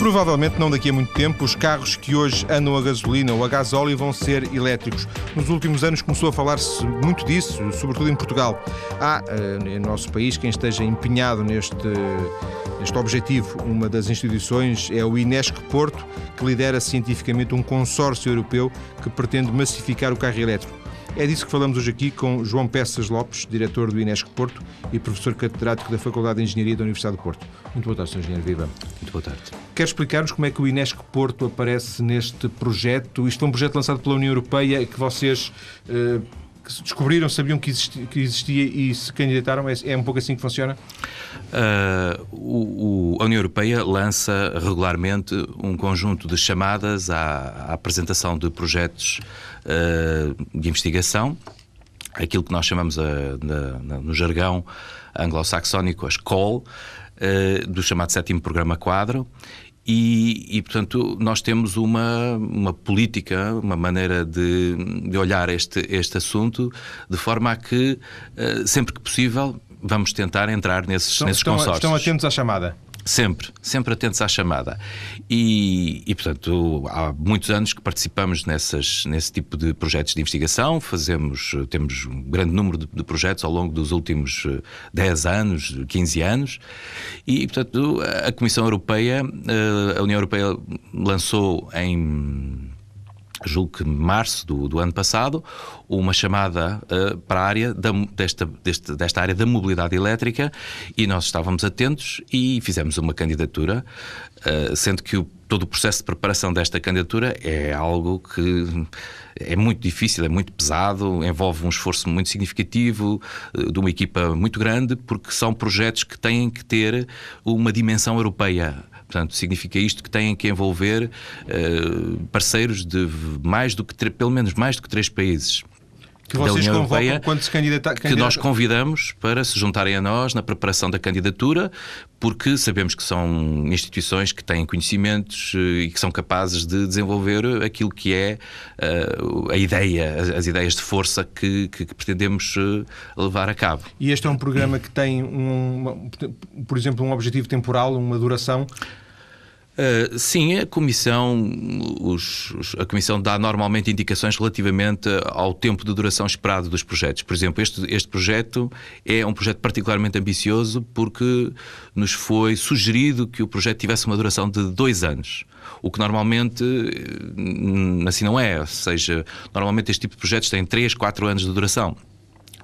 Provavelmente não daqui a muito tempo, os carros que hoje andam a gasolina ou a gasóleo vão ser elétricos. Nos últimos anos começou a falar-se muito disso, sobretudo em Portugal. Há eh, no nosso país quem esteja empenhado neste, neste objetivo. Uma das instituições é o Inesc Porto, que lidera cientificamente um consórcio europeu que pretende massificar o carro elétrico. É disso que falamos hoje aqui com João Peças Lopes, diretor do Inesc Porto e professor catedrático da Faculdade de Engenharia da Universidade do Porto. Muito boa tarde, Sr. Engenheiro Viva. Muito boa tarde. Quer explicar-nos como é que o Inesc Porto aparece neste projeto? Isto foi um projeto lançado pela União Europeia que vocês uh, descobriram, sabiam que existia, que existia, e se candidataram? É, é um pouco assim que funciona? Uh, o, o, a União Europeia lança regularmente um conjunto de chamadas à, à apresentação de projetos de investigação, aquilo que nós chamamos a, na, na, no jargão anglo-saxónico as CALL, uh, do chamado sétimo programa quadro, e, e, portanto, nós temos uma, uma política, uma maneira de, de olhar este, este assunto de forma a que, sempre que possível, vamos tentar entrar nesses, estão, nesses consórcios. Estão atentos à chamada? Sempre, sempre atentos à chamada. E, e, portanto, há muitos anos que participamos nessas, nesse tipo de projetos de investigação, fazemos, temos um grande número de, de projetos ao longo dos últimos 10 eh, anos, 15 anos, e, portanto, a Comissão Europeia, eh, a União Europeia lançou em julgo que março do, do ano passado, uma chamada uh, para a área da, desta, deste, desta área da mobilidade elétrica e nós estávamos atentos e fizemos uma candidatura, uh, sendo que o, todo o processo de preparação desta candidatura é algo que é muito difícil, é muito pesado, envolve um esforço muito significativo uh, de uma equipa muito grande, porque são projetos que têm que ter uma dimensão europeia Portanto, significa isto que têm que envolver uh, parceiros de mais do que, pelo menos mais do que três países que vocês da União Europeia que nós convidamos para se juntarem a nós na preparação da candidatura, porque sabemos que são instituições que têm conhecimentos eh, e que são capazes de desenvolver aquilo que é uh, a ideia, as, as, ideias de força que, que, que, pretendemos levar a cabo. E este é um programa que tem, um, por exemplo, um objetivo temporal, uma duração Uh, sim, a Comissão, os, os, a Comissão dá normalmente indicações relativamente ao tempo de duração esperado dos projetos. Por exemplo, este, este projeto é um projeto particularmente ambicioso porque nos foi sugerido que o projeto tivesse uma duração de dois anos. O que normalmente hum, assim não é. Ou seja, normalmente este tipo de projetos tem três, quatro anos de duração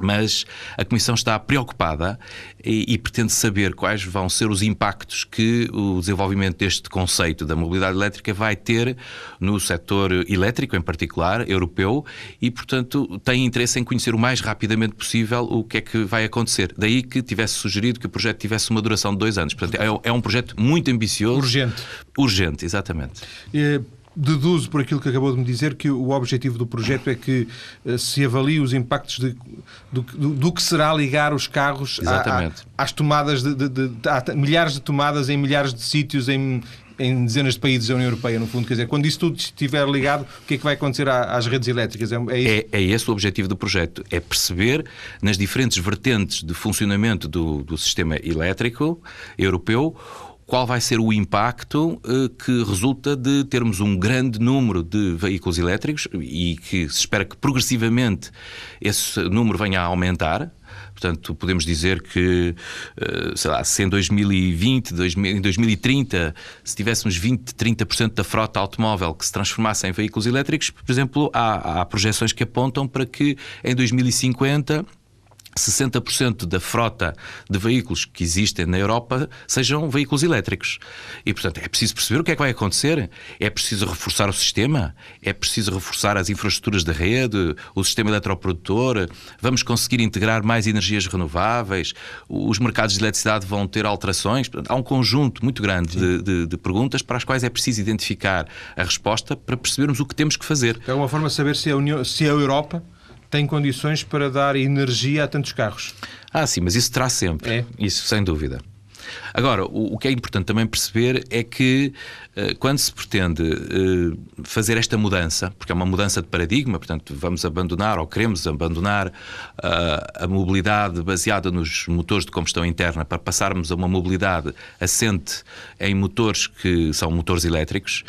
mas a Comissão está preocupada e, e, pretende saber quais vão ser os impactos que o desenvolvimento deste conceito da mobilidade elétrica vai ter no setor elétrico, em particular, europeu, e, portanto, tem interesse em conhecer o mais rapidamente possível o que é que vai acontecer. Daí que tivesse sugerido que o projeto tivesse uma duração de dois anos. Portanto, é, é um projeto muito ambicioso. Urgente. Urgente, exatamente. E deduzo por aquilo que acabou de me dizer que o objetivo do projeto é que uh, se avalie os impactos de, do, do, do, que será ligar os carros a, a, às tomadas de, de, de, de milhares de tomadas em milhares de sítios em, em dezenas de países da União Europeia, no fundo. Quer dizer, quando isso tudo estiver ligado, o que é que vai acontecer às redes elétricas? É, é, é, é esse o objetivo do projeto. É perceber nas diferentes vertentes de funcionamento do, do sistema elétrico europeu qual vai ser o impacto uh, que resulta de termos um grande número de veículos elétricos e que se espera que progressivamente esse número venha a aumentar. Portanto, podemos dizer que, uh, sei lá, se em 2020, 2000, em 2030, se tivéssemos 20, 30% da frota automóvel que se transformasse em veículos elétricos, por exemplo, há, há projeções que apontam para que em 2050 60% da frota de veículos que existem na Europa sejam veículos elétricos. E, portanto, é preciso perceber o que é que vai acontecer. É preciso reforçar o sistema, é preciso reforçar as infraestruturas da rede, o sistema eletroprodutor, vamos conseguir integrar mais energias renováveis, os mercados de eletricidade vão ter alterações. Portanto, há um conjunto muito grande de, de, de, perguntas para as quais é preciso identificar a resposta para percebermos o que temos que fazer. É uma forma de saber se a, União, se a Europa tem condições para dar energia a tantos carros. Ah, sim, mas isso terá sempre. É. Isso, sem dúvida. Agora, o, o, que é importante também perceber é que uh, quando se pretende uh, fazer esta mudança, porque é uma mudança de paradigma, portanto, vamos abandonar ou queremos abandonar uh, a mobilidade baseada nos motores de combustão interna para passarmos a uma mobilidade assente em motores que são motores elétricos,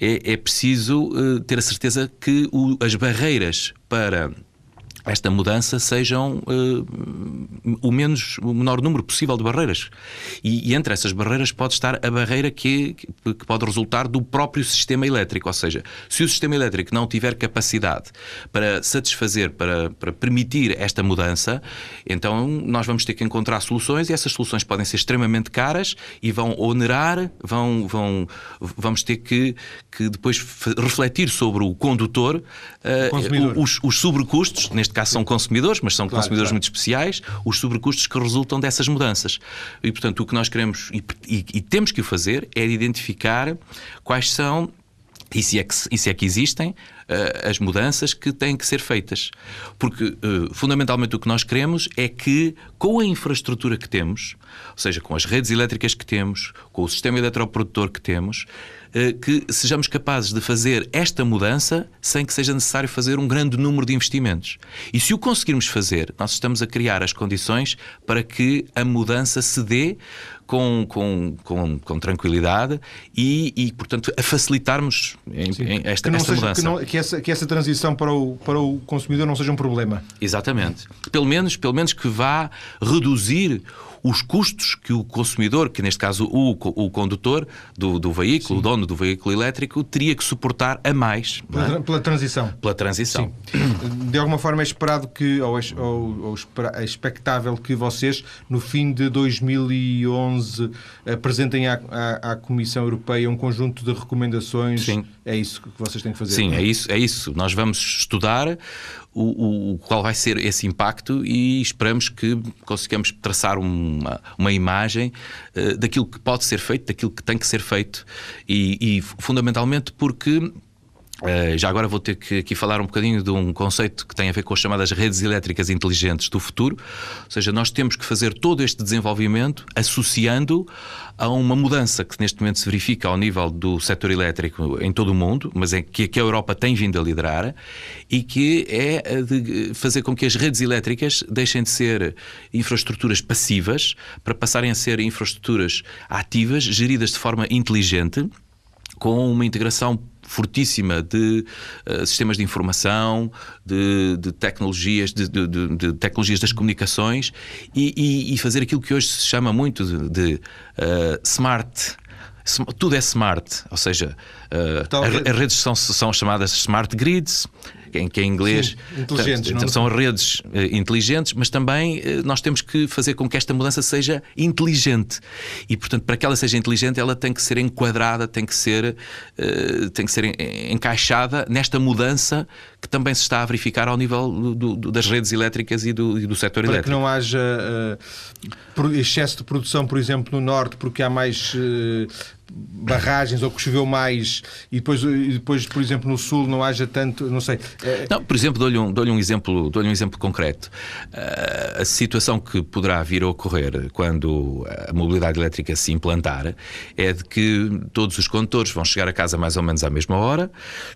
é, é preciso ter a certeza que o, as barreiras para esta mudança sejam uh, o menos o menor número possível de barreiras. E, e, entre essas barreiras pode estar a barreira que, que pode resultar do próprio sistema elétrico, ou seja, se o sistema elétrico não tiver capacidade para satisfazer, para, para permitir esta mudança, então nós vamos ter que encontrar soluções e essas soluções podem ser extremamente caras e vão onerar, vão, vão vamos ter que, que depois refletir sobre o condutor uh, os, os sobrecustos, neste caso são consumidores, mas são claro, consumidores claro. muito especiais, os sobrecustos que resultam dessas mudanças. E, portanto, o que nós queremos e, e, e temos que o fazer é identificar quais são e se é que, se é que existem uh, as mudanças que têm que ser feitas. Porque, uh, fundamentalmente, o que nós queremos é que, com a infraestrutura que temos, ou seja, com as redes elétricas que temos, com o sistema eletroprodutor que temos, que sejamos capazes de fazer esta mudança sem que seja necessário fazer um grande número de investimentos. E se o conseguirmos fazer, nós estamos a criar as condições para que a mudança se dê com, com, com, com tranquilidade e, e, portanto, a facilitarmos em, em esta, esta seja, mudança. Que, não, que, essa, que essa transição para o, para o consumidor não seja um problema. Exatamente. Pelo menos, pelo menos que vá reduzir os custos que o consumidor, que neste caso o, o condutor do, do veículo, Sim. o dono do veículo elétrico, teria que suportar a mais. Pela, é? pela transição. Pela transição. Sim. De alguma forma é esperado que, ou, é, ou, ou é expectável que vocês, no fim de 2011, apresentem à, à, à Comissão Europeia um conjunto de recomendações. Sim. É isso que vocês têm que fazer. Sim, é isso, é isso. Nós vamos estudar o, o, qual vai ser esse impacto e esperamos que consigamos traçar uma, uma imagem uh, daquilo que pode ser feito, daquilo que tem que ser feito e, e fundamentalmente porque Uh, já agora vou ter que aqui falar um bocadinho de um conceito que tem a ver com as chamadas redes elétricas inteligentes do futuro. Ou seja, nós temos que fazer todo este desenvolvimento associando a uma mudança que neste momento se verifica ao nível do setor elétrico em todo o mundo, mas é que, que a Europa tem vindo a liderar e que é de fazer com que as redes elétricas deixem de ser infraestruturas passivas para passarem a ser infraestruturas ativas, geridas de forma inteligente, com uma integração fortíssima de uh, sistemas de informação, de, de tecnologias, de, de, de, tecnologias das comunicações e, e, e, fazer aquilo que hoje se chama muito de, uh, smart. Tudo é smart, ou seja, uh, as, redes são, são chamadas smart grids, em que em inglês Sim, são redes uh, inteligentes, mas também uh, nós temos que fazer com que esta mudança seja inteligente. E, portanto, para que ela seja inteligente, ela tem que ser enquadrada, tem que ser, uh, tem que ser encaixada nesta mudança que também se está a verificar ao nível do, do, das redes elétricas e do, e do setor para elétrico. Para que não haja excesso de produção, por exemplo, no Norte, porque há mais barragens ou que choveu mais e depois, e depois, por exemplo, no sul não haja tanto, não sei. É... Não, por exemplo, dou-lhe um, dou um, exemplo, dou um exemplo concreto. Uh, a situação que poderá vir a ocorrer quando a mobilidade elétrica se implantar é de que todos os condutores vão chegar a casa mais ou menos à mesma hora,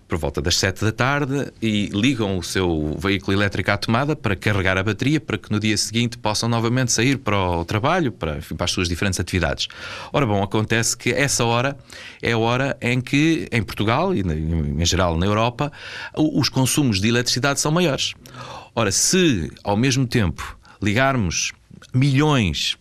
por volta das 7 da tarde, e ligam o seu veículo elétrico à tomada para carregar a bateria para que no dia seguinte possam novamente sair para o trabalho, para, para as suas diferentes atividades. Ora bom, acontece que essa essa hora é a hora em que, em Portugal e em geral na Europa, os consumos de eletricidade são maiores. Ora, se ao mesmo tempo ligarmos milhões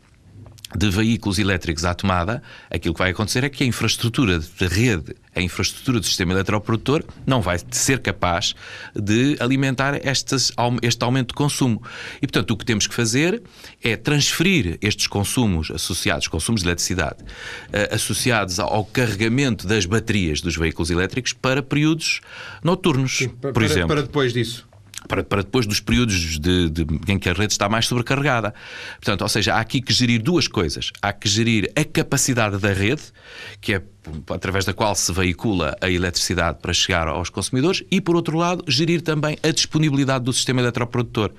de veículos elétricos à tomada, aquilo que vai acontecer é que a infraestrutura de rede, a infraestrutura do sistema eletroprodutor, não vai ser capaz de alimentar estes, este aumento de consumo. E, portanto, o que temos que fazer é transferir estes consumos associados, consumos de eletricidade, uh, associados ao carregamento das baterias dos veículos elétricos para períodos noturnos, Sim, para, por exemplo. Para depois disso. Para, para depois dos períodos de, de, em que a rede está mais sobrecarregada. Portanto, ou seja, há aqui que gerir duas coisas. Há que gerir a capacidade da rede, que é através da qual se veicula a eletricidade para chegar aos consumidores, e, por outro lado, gerir também a disponibilidade do sistema eletroprodutor.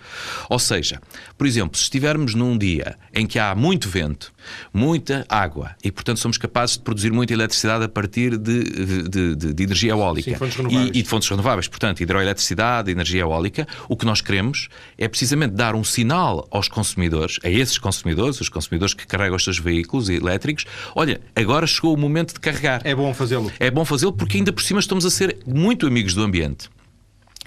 Ou seja, por exemplo, se estivermos num dia em que há muito vento, muita água, e, portanto, somos capazes de produzir muita eletricidade a partir de, de, de, de energia eólica Sim, e, e, de fontes renováveis, portanto, hidroeletricidade, energia eólica, o que nós queremos é precisamente dar um sinal aos consumidores, a esses consumidores, os consumidores que carregam os seus veículos elétricos, olha, agora chegou o momento de carregar. É bom fazê-lo. É bom fazê-lo porque ainda por cima estamos a ser muito amigos do ambiente.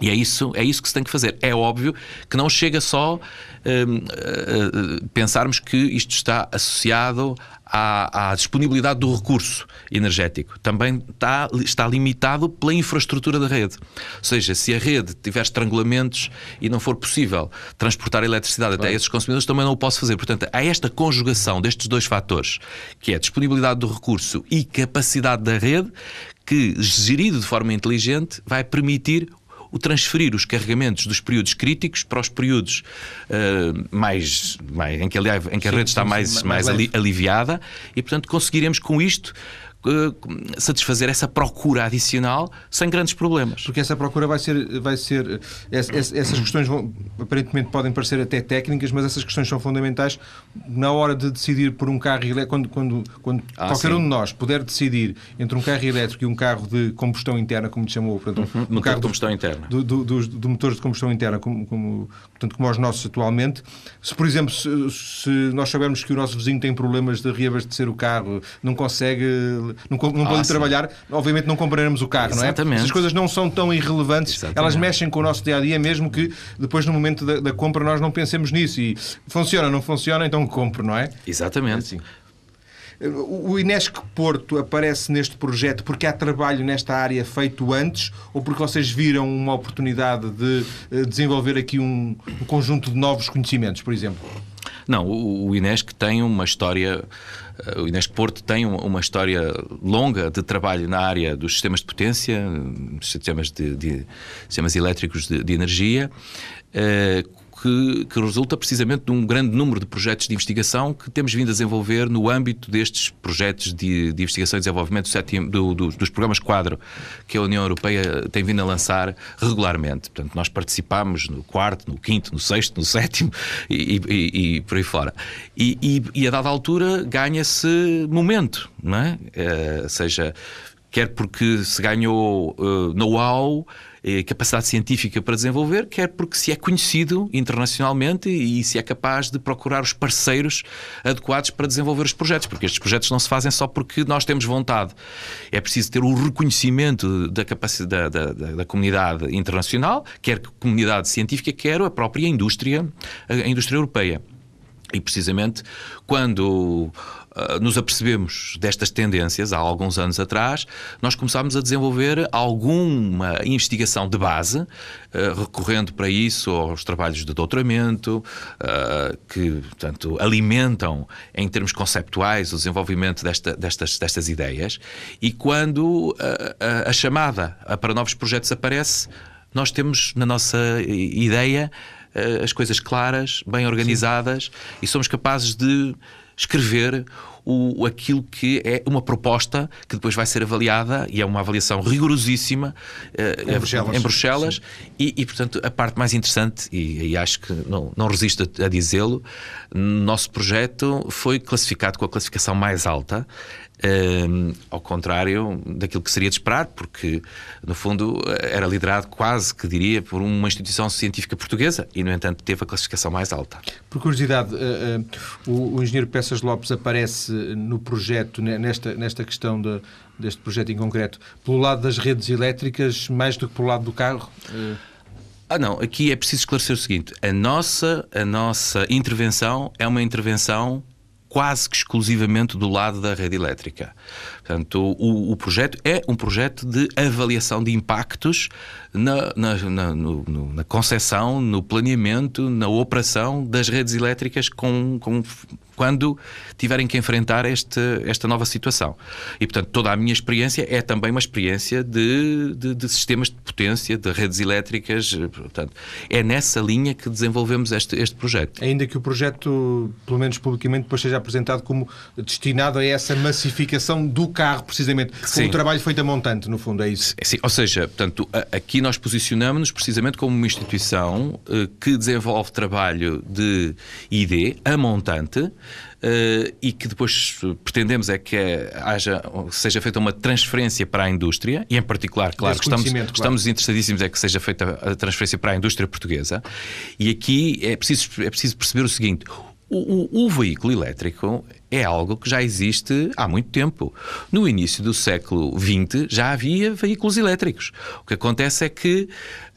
E é isso, é isso que se tem que fazer. É óbvio que não chega só uh, uh, pensarmos que isto está associado à, à, disponibilidade do recurso energético. Também está, está limitado pela infraestrutura da rede. Ou seja, se a rede tiver estrangulamentos e não for possível transportar eletricidade claro. até esses consumidores, também não o posso fazer. Portanto, há esta conjugação destes dois fatores, que é a disponibilidade do recurso e capacidade da rede, que, gerido de forma inteligente, vai permitir o transferir os carregamentos dos períodos críticos para os períodos uh, mais, mais, em que, aliás, em que a rede está mais, mais, mais aliviada e, portanto, conseguiremos com isto satisfazer essa procura adicional sem grandes problemas. Porque essa procura vai ser. Vai ser essas questões vão, aparentemente podem parecer até técnicas, mas essas questões são fundamentais na hora de decidir por um carro elétrico. Quando, quando, quando ah, qualquer sim. um de nós puder decidir entre um carro elétrico e um carro de combustão interna, como te chamou, portanto, uhum, um carro de combustão interna. Do, do, do, do motores de combustão interna, como, como, portanto, como os nossos atualmente, se, por exemplo, se, se nós sabermos que o nosso vizinho tem problemas de reabastecer o carro, não consegue não, não podem ah, trabalhar, obviamente não compraremos o carro, Exatamente. não é? As coisas não são tão irrelevantes, Exatamente. elas mexem com o nosso dia a dia, mesmo que depois no momento da, da, compra nós não pensemos nisso. E funciona, não funciona, então compro, não é? Exatamente. É assim. O Inesc Porto aparece neste projeto porque há trabalho nesta área feito antes ou porque vocês viram uma oportunidade de eh, desenvolver aqui um, um conjunto de novos conhecimentos, por exemplo? Não, o, o Inesc tem uma história eh, o Inesc Porto tem uma história longa de trabalho na área dos sistemas de potência, sistemas, de, de sistemas elétricos de, de energia, eh, que, que, resulta precisamente de um grande número de projetos de investigação que temos vindo a desenvolver no âmbito destes projetos de, de investigação e desenvolvimento do do, do, dos programas quadro que a União Europeia tem vindo a lançar regularmente. Portanto, nós participamos no quarto, no quinto, no sexto, no sétimo e, e, e por aí fora. E, e, a dada altura ganha-se momento, não é? Uh, seja, quer porque se ganhou uh, know-how capacidade científica para desenvolver, quer porque se é conhecido internacionalmente e se é capaz de procurar os parceiros adequados para desenvolver os projetos, porque estes projetos não se fazem só porque nós temos vontade. É preciso ter o reconhecimento da capacidade da, da, da comunidade internacional, quer comunidade científica, quer a própria indústria, a indústria europeia. E precisamente quando uh, nos apercebemos destas tendências, há alguns anos atrás, nós começámos a desenvolver alguma investigação de base, uh, recorrendo para isso aos trabalhos de doutoramento, uh, que, portanto, alimentam, em termos conceptuais, o desenvolvimento desta, destas, destas ideias. E quando a, a chamada para novos projetos aparece, nós temos na nossa ideia uh, as coisas claras, bem organizadas Sim. e somos capazes de escrever o, aquilo que é uma proposta que depois vai ser avaliada e é uma avaliação rigorosíssima uh, em Bruxelas, em Bruxelas. E, e, portanto, a parte mais interessante, e, e acho que não, não resisto a, a dizê-lo, nosso projeto foi classificado com a classificação mais alta um, ao contrário daquilo que seria de esperar, porque, no fundo, era liderado quase que diria por uma instituição científica portuguesa e, no entanto, teve a classificação mais alta. Por curiosidade, uh, uh, o, o, engenheiro Peças Lopes aparece no projeto, nesta, nesta questão de, deste projeto em concreto, pelo lado das redes elétricas mais do que pelo lado do carro? Uh... Ah, não, aqui é preciso esclarecer o seguinte: a nossa, a nossa intervenção é uma intervenção quase que exclusivamente do lado da rede elétrica. Portanto, o, o projeto é um projeto de avaliação de impactos na, na, na, na concepção, no planeamento, na operação das redes elétricas com, com quando tiverem que enfrentar este, esta nova situação. E, portanto, toda a minha experiência é também uma experiência de, de, de, sistemas de potência, de redes elétricas. Portanto, é nessa linha que desenvolvemos este, este projeto. Ainda que o projeto, pelo menos publicamente, depois seja apresentado como destinado a essa massificação do carro, precisamente. Como o trabalho feito a montante, no fundo, é isso. Sim, ou seja, portanto, aqui nós posicionamos-nos precisamente como uma instituição eh, que desenvolve trabalho de ID a montante Uh, e que depois pretendemos é que haja, seja feita uma transferência para a indústria, e em particular, claro, estamos, claro. estamos interessadíssimos é que seja feita a transferência para a indústria portuguesa. E aqui é preciso, é preciso perceber o seguinte: o, o, o veículo elétrico é algo que já existe há muito tempo. No início do século XX já havia veículos elétricos. O que acontece é que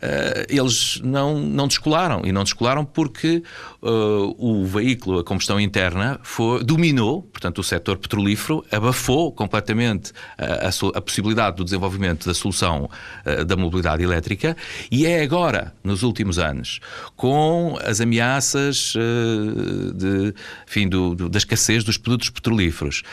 uh, eles não, não descolaram. E não descolaram porque uh, o veículo, a combustão interna, foi, dominou, portanto, o setor petrolífero, abafou completamente a, a, a possibilidade do desenvolvimento da solução uh, da mobilidade elétrica e é agora, nos últimos anos, com as ameaças de, enfim, do, do, da escassez dos produtos petrolíferos,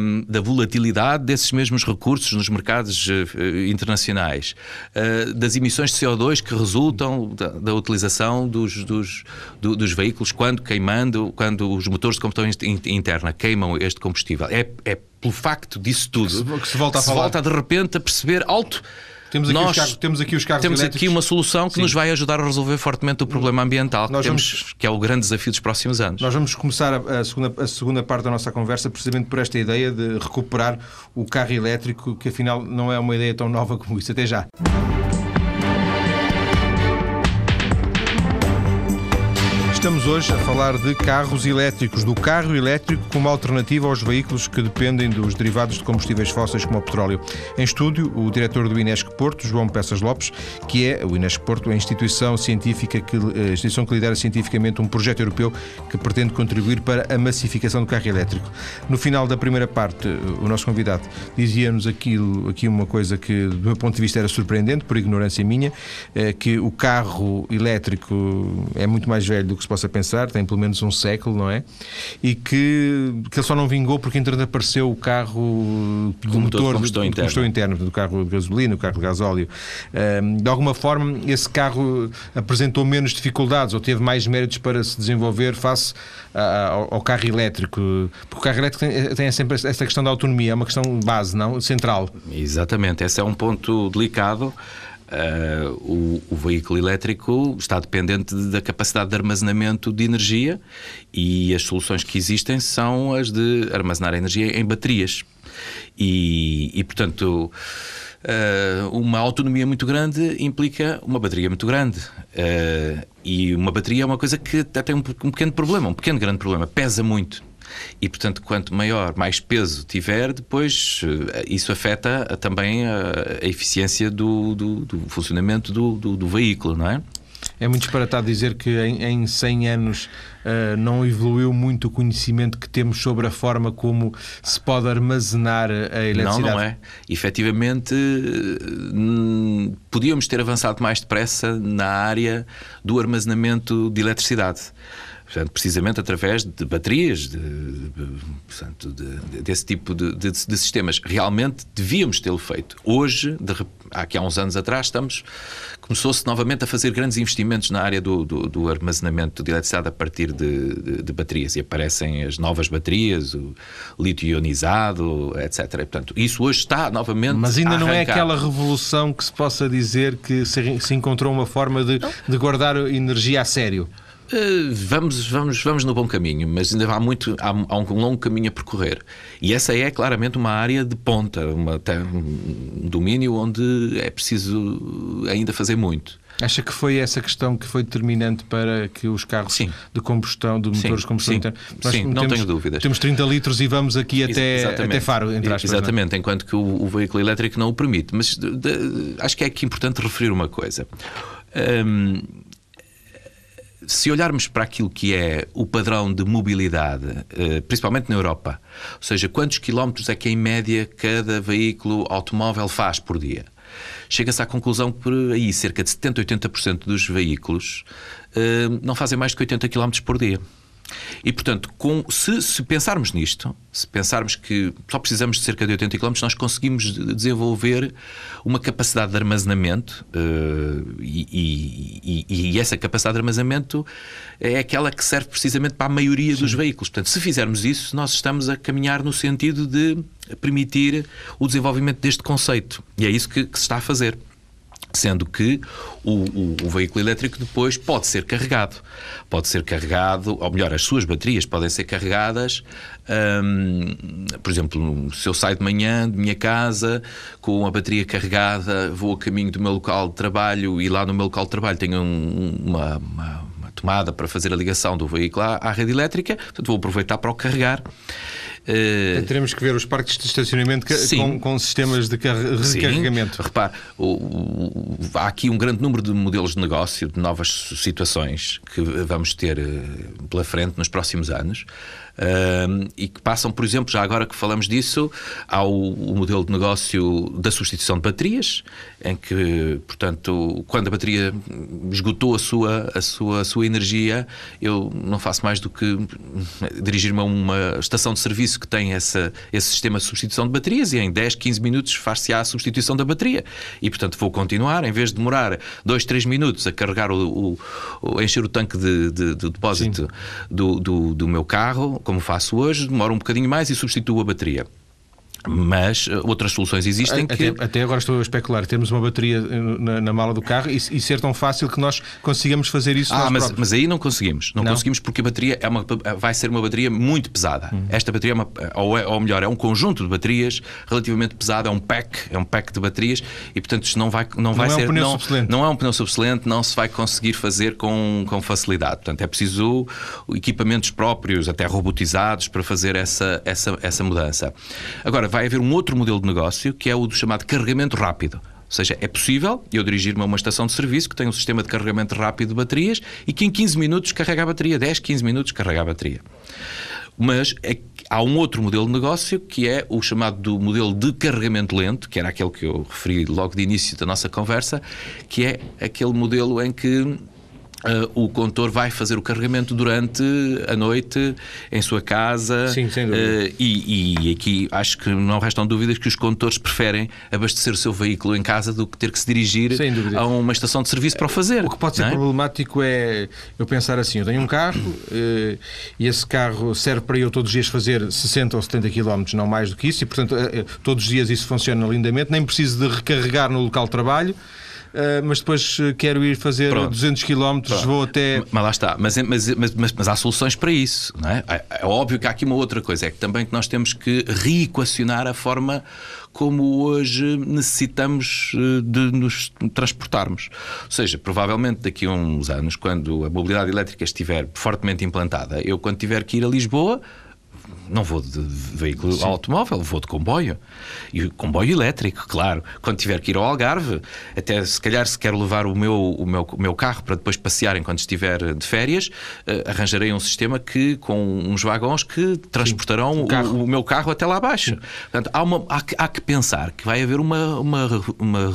um, da volatilidade desses mesmos recursos nos mercados uh, internacionais, uh, das emissões de CO2 que resultam da, da utilização dos, dos, do, dos, veículos quando queimando, quando os motores de combustão interna queimam este combustível. É, é pelo facto disso tudo que se, que se volta, a, se volta de repente a perceber alto temos aqui, Nós, os, carros, temos aqui os carros Temos elétricos. aqui uma solução que Sim. nos vai ajudar a resolver fortemente o problema ambiental que, temos, vamos, que é o grande desafio dos próximos anos. Nós vamos começar a, a, segunda, a segunda parte da nossa conversa precisamente por esta ideia de recuperar o carro elétrico, que afinal não é uma ideia tão nova como isso. Até já. Estamos hoje a falar de carros elétricos, do carro elétrico como alternativa aos veículos que dependem dos derivados de combustíveis fósseis como o petróleo. Em estúdio, o diretor do Inesc Porto, João Peças Lopes, que é o Inesc Porto, a instituição científica que, a instituição que lidera cientificamente um projeto europeu que pretende contribuir para a massificação do carro elétrico. No final da primeira parte, o nosso convidado dizia-nos aquilo, aqui uma coisa que, do meu ponto de vista, era surpreendente, por ignorância minha, é que o carro elétrico é muito mais velho do que se pode possa pensar, tem pelo menos um século, não é? E que, que ele só não vingou porque entretanto apareceu o carro do motor, combustão, de, interno. interno, do carro de gasolina, o carro de gasóleo. de alguma forma, esse carro apresentou menos dificuldades ou teve mais méritos para se desenvolver face ao, ao carro elétrico. Porque o carro elétrico tem, tem sempre essa questão da autonomia, é uma questão base, não? Central. Exatamente, esse é um ponto delicado. Uh, o, o, veículo elétrico está dependente da capacidade de armazenamento de energia e as soluções que existem são as de armazenar energia em baterias. E, e portanto, uh, uma autonomia muito grande implica uma bateria muito grande. Uh, e uma bateria é uma coisa que tem um, um pequeno problema, um pequeno grande problema, pesa muito. E, portanto, quanto maior, mais peso tiver, depois eh, isso afeta também a, a eficiência do, do, do funcionamento do, do, do, veículo, não é? É muito disparatado dizer que em, em 100 anos uh, não evoluiu muito o conhecimento que temos sobre a forma como se pode armazenar a eletricidade. Não, não é. Efetivamente, podíamos ter avançado mais depressa na área do armazenamento de eletricidade. Portanto, precisamente através de baterias, de, de, portanto, de, desse tipo de, sistemas. Realmente devíamos tê-lo feito. Hoje, aqui há uns anos atrás, estamos começou-se novamente a fazer grandes investimentos na área do, do, do armazenamento de eletricidade a partir de, baterias e aparecem as novas baterias, o lítio ionizado, etc. E, portanto, isso hoje está novamente. Mas ainda não é aquela revolução que se possa dizer que se, se encontrou uma forma de, de guardar energia a sério. Uh, vamos, vamos, vamos no bom caminho, mas ainda há muito há, há, um longo caminho a percorrer. E essa é claramente uma área de ponta, uma, um domínio onde é preciso ainda fazer muito. Acha que foi essa questão que foi determinante para que os carros sim. de combustão, de motores de combustão interna. Sim, não temos, tenho dúvidas. Temos 30 litros e vamos aqui até, até Faro, entre aspas. É? Exatamente, não? enquanto que o, o, veículo elétrico não o permite. Mas de, de, acho que é aqui importante referir uma coisa. Um, se olharmos para aquilo que é o padrão de mobilidade, eh, principalmente na Europa, ou seja, quantos quilómetros é que em média cada veículo automóvel faz por dia? Chega-se à conclusão que por aí cerca de 70, 80% dos veículos eh, não fazem mais de 80 km por dia. E, portanto, com, se, se, pensarmos nisto, se pensarmos que só precisamos de cerca de 80 km, nós conseguimos desenvolver uma capacidade de armazenamento uh, e, e, e, essa capacidade de armazenamento é aquela que serve precisamente para a maioria Sim. dos veículos. Portanto, se fizermos isso, nós estamos a caminhar no sentido de permitir o desenvolvimento deste conceito. E é isso que, que se está a fazer sendo que o, o, o, veículo elétrico depois pode ser carregado. Pode ser carregado, ou melhor, as suas baterias podem ser carregadas. Hum, por exemplo, se eu saio de manhã de minha casa com a bateria carregada, vou a caminho do meu local de trabalho e lá no meu local de trabalho tenho um, uma, uma, uma, tomada para fazer a ligação do veículo à, à rede elétrica, portanto vou aproveitar para o carregar. Uh, Teremos que ver os parques de estacionamento com, com, sistemas de recarregamento. Sim. Repare, o, o, há aqui um grande número de modelos de negócio, de novas situações que vamos ter eh, pela frente nos próximos anos e que passam, por exemplo, já agora que falamos disso, ao o modelo de negócio da substituição de baterias, em que, portanto, quando a bateria esgotou a sua, a sua, a sua energia, eu não faço mais do que dirigir-me a uma estação de serviço que tem essa, esse sistema de substituição de baterias e em 10, 15 minutos far-se-á a substituição da bateria. E, portanto, vou continuar, em vez de demorar 2, 3 minutos a carregar o, o, o encher o tanque de, de, de depósito do, do, do meu carro, como faço hoje, demora um bocadinho mais e substituo a bateria. Mas uh, outras soluções existem até, que. Até agora estou a especular. Temos uma bateria eh, na, na mala do carro e, e, ser tão fácil que nós consigamos fazer isso. Ah, mas, mas, aí não conseguimos. Não, não, conseguimos porque a bateria é uma, vai ser uma bateria muito pesada. Hum. Esta bateria é uma, ou, é, ou melhor, é um conjunto de baterias relativamente pesado, é um pack, é um pack de baterias e portanto isto não vai, não vai não ser. É um pneu não, não é um pneu subsolente, não se vai conseguir fazer com, com facilidade. Portanto, é preciso equipamentos próprios, até robotizados, para fazer essa, essa, essa mudança. Agora, vai haver um outro modelo de negócio que é o do chamado carregamento rápido. Ou seja, é possível eu dirigir-me a uma estação de serviço que tem um sistema de carregamento rápido de baterias e que em 15 minutos carrega a bateria, 10, 15 minutos carrega a bateria. Mas é, há um outro modelo de negócio que é o chamado do modelo de carregamento lento, que era aquele que eu referi logo de início da nossa conversa, que é aquele modelo em que Uh, o condutor vai fazer o carregamento durante a noite em sua casa. Sim, sem dúvida. Uh, e, e, aqui acho que não restam dúvidas que os condutores preferem abastecer o seu veículo em casa do que ter que se dirigir a uma estação de serviço para o fazer. O que pode ser é? problemático é eu pensar assim: eu tenho um carro uh, e esse carro serve para eu todos os dias fazer 60 ou 70 km, não mais do que isso, e portanto todos os dias isso funciona lindamente, nem preciso de recarregar no local de trabalho. Uh, mas depois eh, quero ir fazer Pronto. 200 km, Pronto. vou até. Mas lá está, mas, mas, mas, mas, há soluções para isso, não é? é? É óbvio que há aqui uma outra coisa, é que também que nós temos que reequacionar a forma como hoje necessitamos eh, de nos transportarmos. Ou seja, provavelmente daqui a uns anos, quando a mobilidade elétrica estiver fortemente implantada, eu quando tiver que ir a Lisboa não vou de veículo Sim. automóvel, vou de comboio. E comboio elétrico, claro. Quando tiver que ir ao Algarve, até se calhar se quero levar o meu, o meu, o meu carro para depois passear enquanto estiver de férias, uh, arranjarei um sistema que, com uns vagões que transportarão o, o, o, meu carro até lá abaixo. Portanto, há, uma, há, que, há que pensar que vai haver uma, uma, uma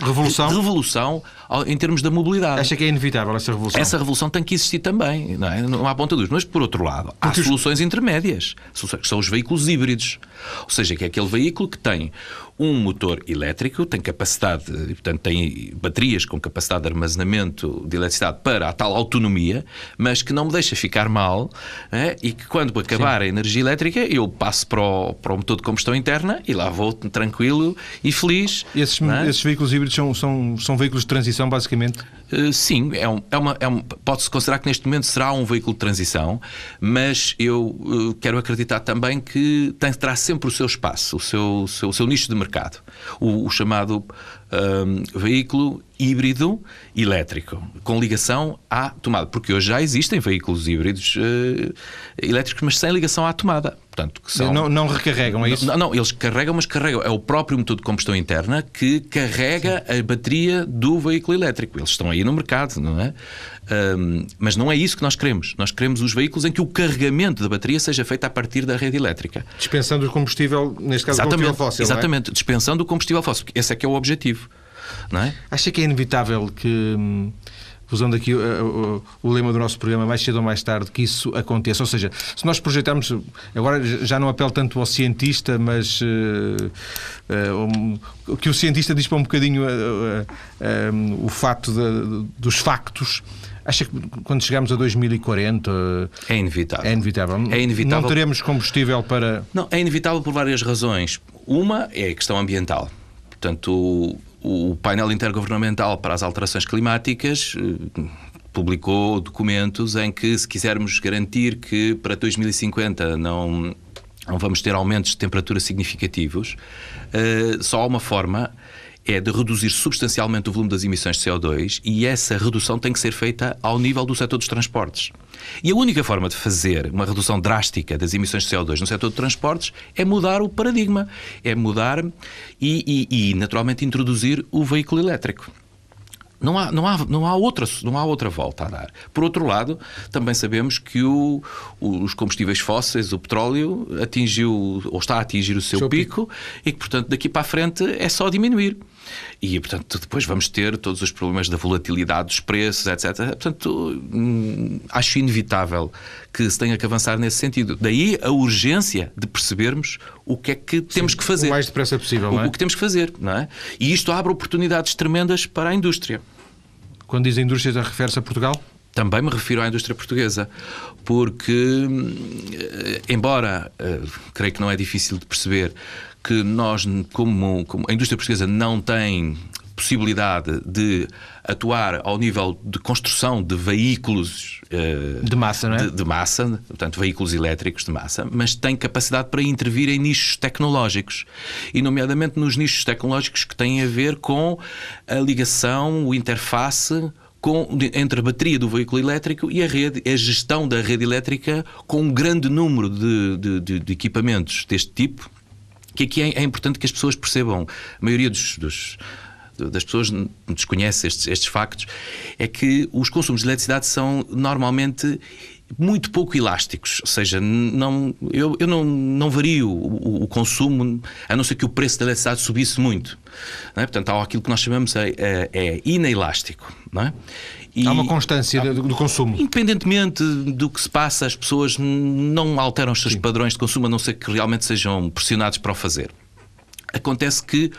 Revolução? Revolução em termos da mobilidade. Acha que é inevitável essa revolução? Essa revolução tem que existir também, não, é? não há ponta dos. Mas, por outro lado, há Porque soluções os... intermédias, que são os veículos híbridos. Ou seja, que é aquele veículo que tem um motor elétrico, tem capacidade, portanto, tem baterias com capacidade de armazenamento de eletricidade para a tal autonomia, mas que não me deixa ficar mal é? e que quando acabar Sim. a energia elétrica eu passo para o, para o motor de combustão interna e lá vou tranquilo e feliz. Esses, é? esses veículos híbridos são, são, são veículos de transição, basicamente? Uh, sim, é, um, é uma, é um, pode-se considerar que neste momento será um veículo de transição, mas eu uh, quero acreditar também que tem, terá sempre o seu espaço, o seu, seu, seu nicho de mercado. O, o chamado um, veículo híbrido elétrico, com ligação à tomada. Porque hoje já existem veículos híbridos uh, elétricos, mas sem ligação à tomada. Portanto, são... não, não recarregam, é isso? Não, não, eles carregam, mas carregam. É o próprio motor de combustão interna que carrega Sim. a bateria do veículo elétrico. Eles estão aí aí no mercado, não é? Um, mas não é isso que nós queremos. Nós queremos os veículos em que o carregamento da bateria seja feito a partir da rede elétrica. Dispensando o combustível, neste caso, exatamente, combustível fóssil. Exatamente, é? dispensando o combustível fóssil. Esse é que é o objetivo. Não é? Acha que é inevitável que hum, usando aqui o, uh, o, lema do nosso programa, mais cedo ou mais tarde, que isso aconteça. Ou seja, se nós projetarmos, agora já não apelo tanto ao cientista, mas uh, uh, um, que o cientista diz para um bocadinho uh, um, o fato de, dos factos. Acha que quando chegamos a 2040 é inevitável. É inevitável. É inevitável. Não teremos combustível para. Não, é inevitável por várias razões. Uma é a questão ambiental. Portanto, o painel intergovernamental para as alterações climáticas eh, publicou documentos em que, se quisermos garantir que para 2050 não, não vamos ter aumentos de temperatura significativos, uh, só há uma forma é de reduzir substancialmente o volume das emissões de CO2 e essa redução tem que ser feita ao nível do setor dos transportes. E a única forma de fazer uma redução drástica das emissões de CO2 no setor de transportes é mudar o paradigma, é mudar e, e, e naturalmente, introduzir o veículo elétrico. Não há, não, há, não, há outra, não há outra volta a dar. Por outro lado, também sabemos que o, os combustíveis fósseis, o petróleo, atingiu ou está a atingir o seu, seu pico, pico e que, portanto, daqui para a frente é só diminuir. E, portanto, depois vamos ter todos os problemas da volatilidade dos preços, etc. Portanto, hum, acho inevitável que se tenha que avançar nesse sentido. Daí a urgência de percebermos o que é que temos Sim, que fazer. O mais depressa possível, o, é? o que temos que fazer, não é? E isto abre oportunidades tremendas para a indústria. Quando diz a indústria, refere-se a Portugal? Também me refiro à indústria portuguesa, porque, hum, embora uh, creio que não é difícil de perceber que nós, como, como a indústria portuguesa não tem possibilidade de atuar ao nível de construção de veículos uh, de massa, não é? De, de, massa, portanto, veículos elétricos de massa, mas tem capacidade para intervir em nichos tecnológicos e, nomeadamente, nos nichos tecnológicos que têm a ver com a ligação, o interface com, entre a bateria do veículo elétrico e a rede, a gestão da rede elétrica com um grande número de, de, de equipamentos deste tipo que aqui é, é importante que as pessoas percebam, a maioria dos, dos das pessoas desconhece estes, estes factos, é que os consumos de eletricidade são normalmente muito pouco elásticos, ou seja, não, eu, eu não, não vario o, o, consumo, a não ser que o preço da eletricidade subisse muito. É? Portanto, há aquilo que nós chamamos é, é, é inelástico. É? E, há uma constância há, do consumo. Independentemente do que se passa, as pessoas não alteram os seus Sim. padrões de consumo, a não ser que realmente sejam pressionados para o fazer. Acontece que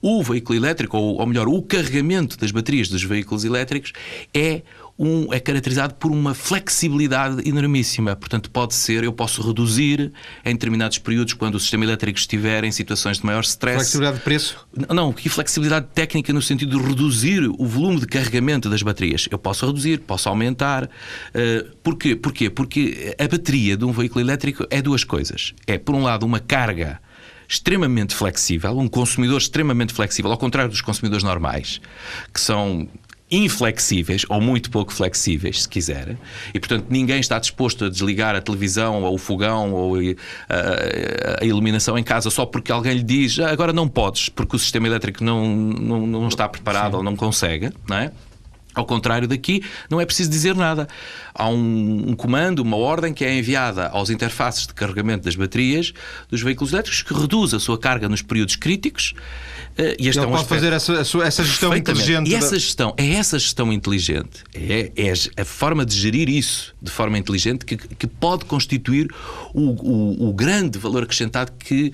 o veículo elétrico, ou, ou melhor, o carregamento das baterias dos veículos elétricos é um, é caracterizado por uma flexibilidade enormíssima. Portanto, pode ser, eu posso reduzir em determinados períodos, quando o sistema elétrico estiver em situações de maior stress. Flexibilidade de preço? Não, que flexibilidade técnica no sentido de reduzir o volume de carregamento das baterias. Eu posso reduzir, posso aumentar. Uh, porquê? Porquê? Porque a bateria de um veículo elétrico é duas coisas. É, por um lado, uma carga extremamente flexível, um consumidor extremamente flexível, ao contrário dos consumidores normais, que são inflexíveis ou muito pouco flexíveis, se quiser, e portanto ninguém está disposto a desligar a televisão ou o fogão ou a, a, a iluminação em casa só porque alguém lhe diz ah, agora não podes, porque o sistema elétrico não, não, não está preparado Sim. ou não consegue, não é? Ao contrário daqui, não é preciso dizer nada. Há um, um, comando, uma ordem que é enviada aos interfaces de carregamento das baterias dos veículos elétricos que reduz a sua carga nos períodos críticos. Uh, e este Ele é um pode fazer essa, essa gestão inteligente. E essa gestão, é essa gestão inteligente, é, é a forma de gerir isso de forma inteligente que, que pode constituir o, o, o, grande valor acrescentado que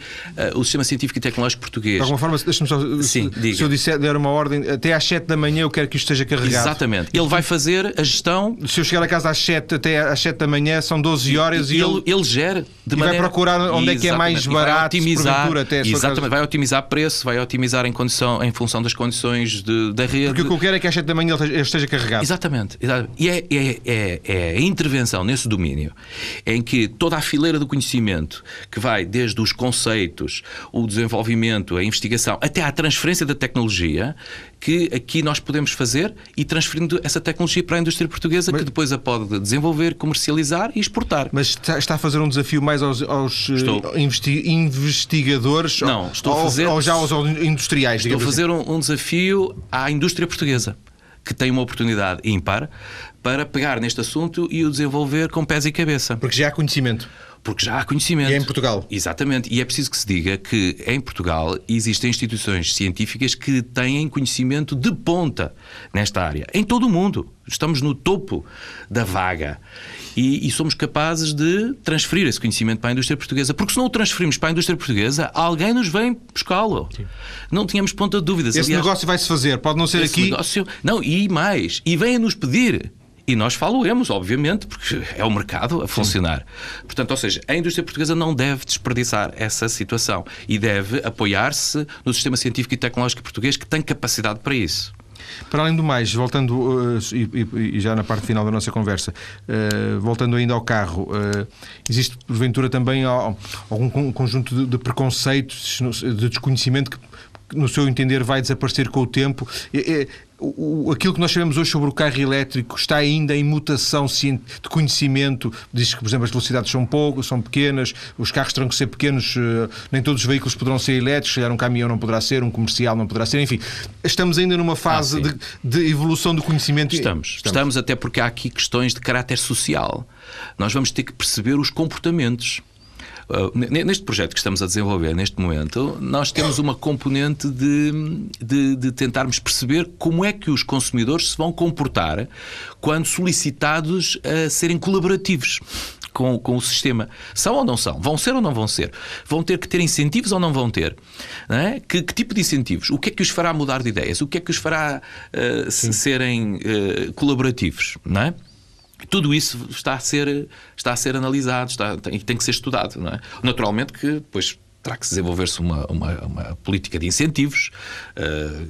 uh, o sistema científico e tecnológico português. De alguma forma, deixa-me só. Sim, se, se eu disser, der uma ordem, até às 7 da manhã eu quero que isto esteja carregado. Exatamente. Ele vai fazer a gestão. Se eu chegar a casa às 7 até às 7 da manhã, são 12 horas e, e ele, ele gera de maneira... vai procurar onde é que é mais barato, vai otimizar, até Exatamente, vai otimizar preço, vai otimizar em, condição, em função das condições de, da rede. Porque o que eu quero é que às 7 da manhã ele esteja carregado. Exatamente. exatamente. E é, é, é, é intervenção nesse domínio em que toda a fileira do conhecimento, que vai desde os conceitos, o desenvolvimento, a investigação, até à transferência da tecnologia, que aqui nós podemos fazer e transferindo essa tecnologia para a indústria portuguesa, mas, que depois a pode desenvolver, comercializar e exportar. Mas está, a fazer um desafio mais aos, aos eh, investi investigadores Não, estou ou, a fazer, ou já aos industriais? Estou a fazer assim. um, um desafio à indústria portuguesa que tem uma oportunidade ímpar para pegar neste assunto e o desenvolver com pés e cabeça. Porque já há conhecimento. Porque já há conhecimento. E é em Portugal. Exatamente. E é preciso que se diga que em Portugal existem instituições científicas que têm conhecimento de ponta nesta área. Em todo o mundo. Estamos no topo da vaga. E, e, somos capazes de transferir esse conhecimento para a indústria portuguesa. Porque se não o transferimos para a indústria portuguesa, alguém nos vem buscá-lo. Não tínhamos ponta de dúvidas. Esse Aliás, negócio vai-se fazer, pode não ser aqui. Negócio... Não, e mais. E vêm-nos pedir e nós faloemos, obviamente, porque é o mercado a funcionar. Sim. Portanto, ou seja, a indústria portuguesa não deve desperdiçar essa situação e deve apoiar-se no sistema científico e tecnológico português que tem capacidade para isso. Para além do mais, voltando, uh, e, já na parte final da nossa conversa, uh, voltando ainda ao carro, uh, existe porventura também algum conjunto de preconceitos, de desconhecimento que no seu entender, vai desaparecer com o tempo. O, aquilo que nós sabemos hoje sobre o carro elétrico está ainda em mutação de conhecimento. Diz que, por exemplo, as velocidades são poucas, são pequenas, os carros terão que ser pequenos, eh, nem todos os veículos poderão ser elétricos, se calhar um caminhão não poderá ser, um comercial não poderá ser, enfim. Estamos ainda numa fase ah, de, de, evolução do conhecimento. Estamos, estamos, estamos, até porque há aqui questões de caráter social. Nós vamos ter que perceber os comportamentos. Uh, neste projeto que estamos a desenvolver neste momento, nós temos uma componente de, de, de, tentarmos perceber como é que os consumidores se vão comportar quando solicitados a serem colaborativos. Com, com, o sistema. São ou não são? Vão ser ou não vão ser? Vão ter que ter incentivos ou não vão ter? Não é? que, que, tipo de incentivos? O que é que os fará mudar de ideias? O que é que os fará uh, serem uh, colaborativos? Não é? Tudo isso está a ser, está a ser analisado está, tem, tem que ser estudado. Não é? Naturalmente que depois terá que desenvolver-se uma, uma, uma, política de incentivos. Uh,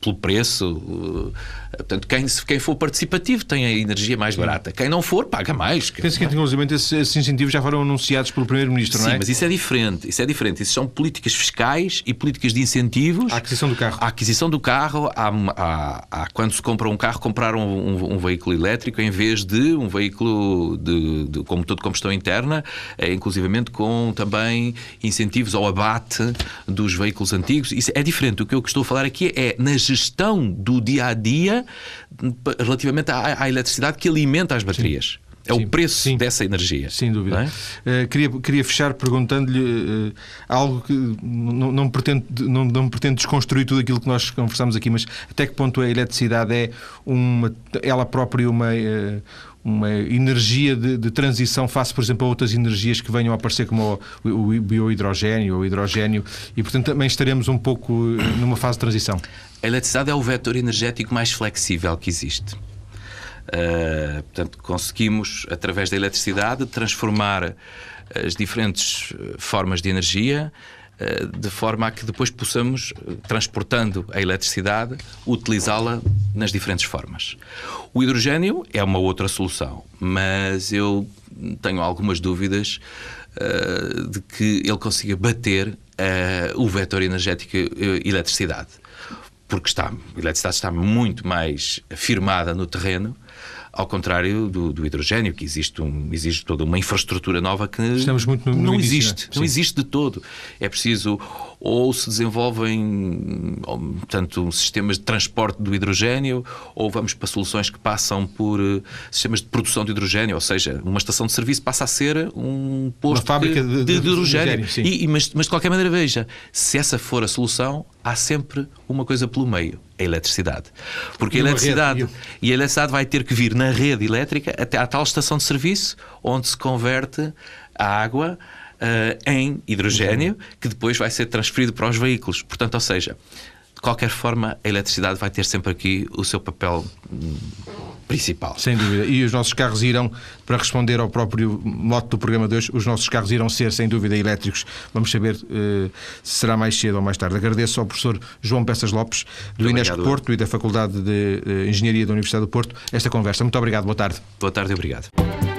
pelo preço. Portanto, quem, quem for participativo tem a energia mais barata. Quem não for, paga mais. Penso que, inclusive, esses, esses incentivos já foram anunciados pelo Primeiro-Ministro, não é? Sim, mas isso é diferente. Isso é diferente. Isso são políticas fiscais e políticas de incentivos. A aquisição do carro. A aquisição do carro. Há, há, há quando se compra um carro, comprar um, um, um, veículo elétrico em vez de um veículo de, de, com motor de combustão interna, é, inclusivamente com também incentivos ao abate dos veículos antigos. Isso é diferente. O que eu estou a falar aqui é nas gestão do dia a dia relativamente à, à eletricidade que alimenta as baterias. Sim. É sim, o preço sim, dessa energia. Sem dúvida. É? Uh, queria, queria fechar perguntando-lhe uh, algo que não, não, pretendo, não, não pretendo desconstruir tudo aquilo que nós conversamos aqui, mas até que ponto a eletricidade é uma, ela própria uma, uh, uma energia de, de, transição face, por exemplo, a outras energias que venham a aparecer, como o, o biohidrogênio ou o hidrogênio, e portanto também estaremos um pouco numa fase de transição. A eletricidade é o vetor energético mais flexível que existe. Uh, portanto, conseguimos, através da eletricidade, transformar as diferentes formas de energia de forma a que depois possamos, transportando a eletricidade, utilizá-la nas diferentes formas. O hidrogênio é uma outra solução, mas eu tenho algumas dúvidas uh, de que ele consiga bater o vetor energético eletricidade porque está, a eletricidade está muito mais firmada no terreno, ao contrário do, do hidrogênio, que existe, um, existe toda uma infraestrutura nova que Estamos muito no, no não início, existe. Né? Não existe de todo. É preciso ou se desenvolvem tanto sistemas de transporte do hidrogênio, ou vamos para soluções que passam por uh, sistemas de produção de hidrogênio, ou seja, uma estação de serviço passa a ser um posto uma fábrica de, de, de, de hidrogênio. E, e, mas, mas de qualquer maneira, veja, se essa for a solução, há sempre uma coisa pelo meio, a eletricidade. Porque a eletricidade, rede. e a eletricidade vai ter que vir na rede elétrica até à tal estação de serviço onde se converte a água uh, em hidrogênio, que depois vai ser transferido para os veículos. Portanto, ou seja, de qualquer forma, a eletricidade vai ter sempre aqui o seu papel hum, principal. Sem dúvida. E os nossos carros irão, para responder ao próprio mote do programa de hoje, os nossos carros irão ser, sem dúvida, elétricos. Vamos saber uh, se será mais cedo ou mais tarde. Agradeço ao professor João Peças Lopes, do Inesc Porto e da Faculdade de Engenharia da Universidade do Porto, esta conversa. Muito obrigado. Boa tarde. Boa tarde e obrigado.